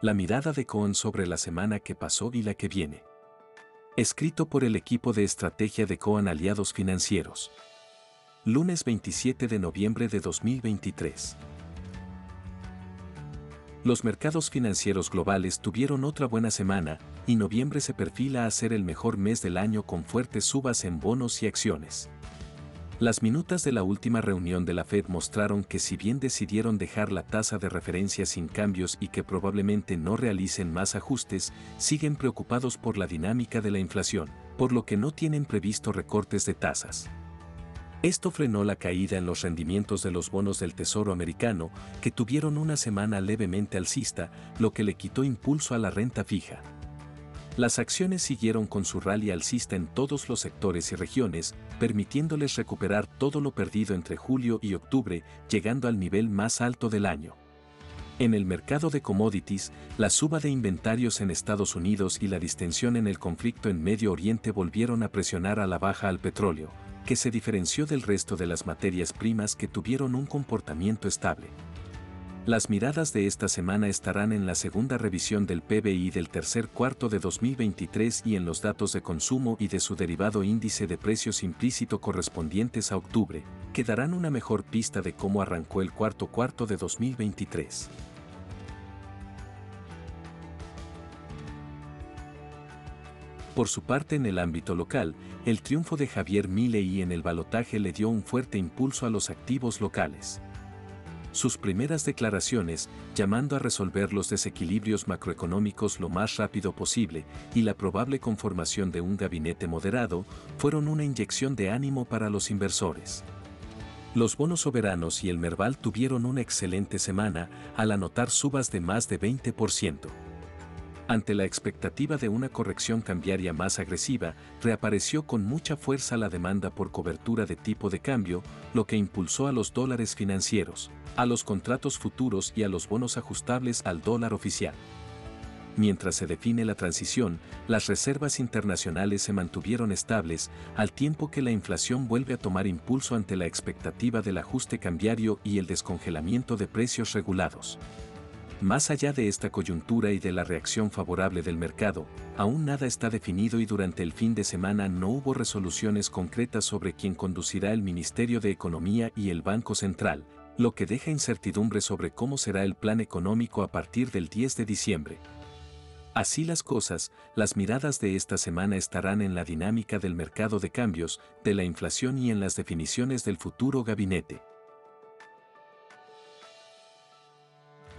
La mirada de Cohen sobre la semana que pasó y la que viene. Escrito por el equipo de estrategia de Cohen Aliados Financieros. Lunes 27 de noviembre de 2023. Los mercados financieros globales tuvieron otra buena semana y noviembre se perfila a ser el mejor mes del año con fuertes subas en bonos y acciones. Las minutas de la última reunión de la Fed mostraron que si bien decidieron dejar la tasa de referencia sin cambios y que probablemente no realicen más ajustes, siguen preocupados por la dinámica de la inflación, por lo que no tienen previsto recortes de tasas. Esto frenó la caída en los rendimientos de los bonos del Tesoro americano, que tuvieron una semana levemente alcista, lo que le quitó impulso a la renta fija. Las acciones siguieron con su rally alcista en todos los sectores y regiones, permitiéndoles recuperar todo lo perdido entre julio y octubre, llegando al nivel más alto del año. En el mercado de commodities, la suba de inventarios en Estados Unidos y la distensión en el conflicto en Medio Oriente volvieron a presionar a la baja al petróleo, que se diferenció del resto de las materias primas que tuvieron un comportamiento estable. Las miradas de esta semana estarán en la segunda revisión del PBI del tercer cuarto de 2023 y en los datos de consumo y de su derivado índice de precios implícito correspondientes a octubre, que darán una mejor pista de cómo arrancó el cuarto cuarto de 2023. Por su parte en el ámbito local, el triunfo de Javier Milei en el balotaje le dio un fuerte impulso a los activos locales sus primeras declaraciones, llamando a resolver los desequilibrios macroeconómicos lo más rápido posible y la probable conformación de un gabinete moderado, fueron una inyección de ánimo para los inversores. Los bonos soberanos y el Merval tuvieron una excelente semana al anotar subas de más de 20%. Ante la expectativa de una corrección cambiaria más agresiva, reapareció con mucha fuerza la demanda por cobertura de tipo de cambio, lo que impulsó a los dólares financieros, a los contratos futuros y a los bonos ajustables al dólar oficial. Mientras se define la transición, las reservas internacionales se mantuvieron estables, al tiempo que la inflación vuelve a tomar impulso ante la expectativa del ajuste cambiario y el descongelamiento de precios regulados. Más allá de esta coyuntura y de la reacción favorable del mercado, aún nada está definido y durante el fin de semana no hubo resoluciones concretas sobre quién conducirá el Ministerio de Economía y el Banco Central, lo que deja incertidumbre sobre cómo será el plan económico a partir del 10 de diciembre. Así las cosas, las miradas de esta semana estarán en la dinámica del mercado de cambios, de la inflación y en las definiciones del futuro gabinete.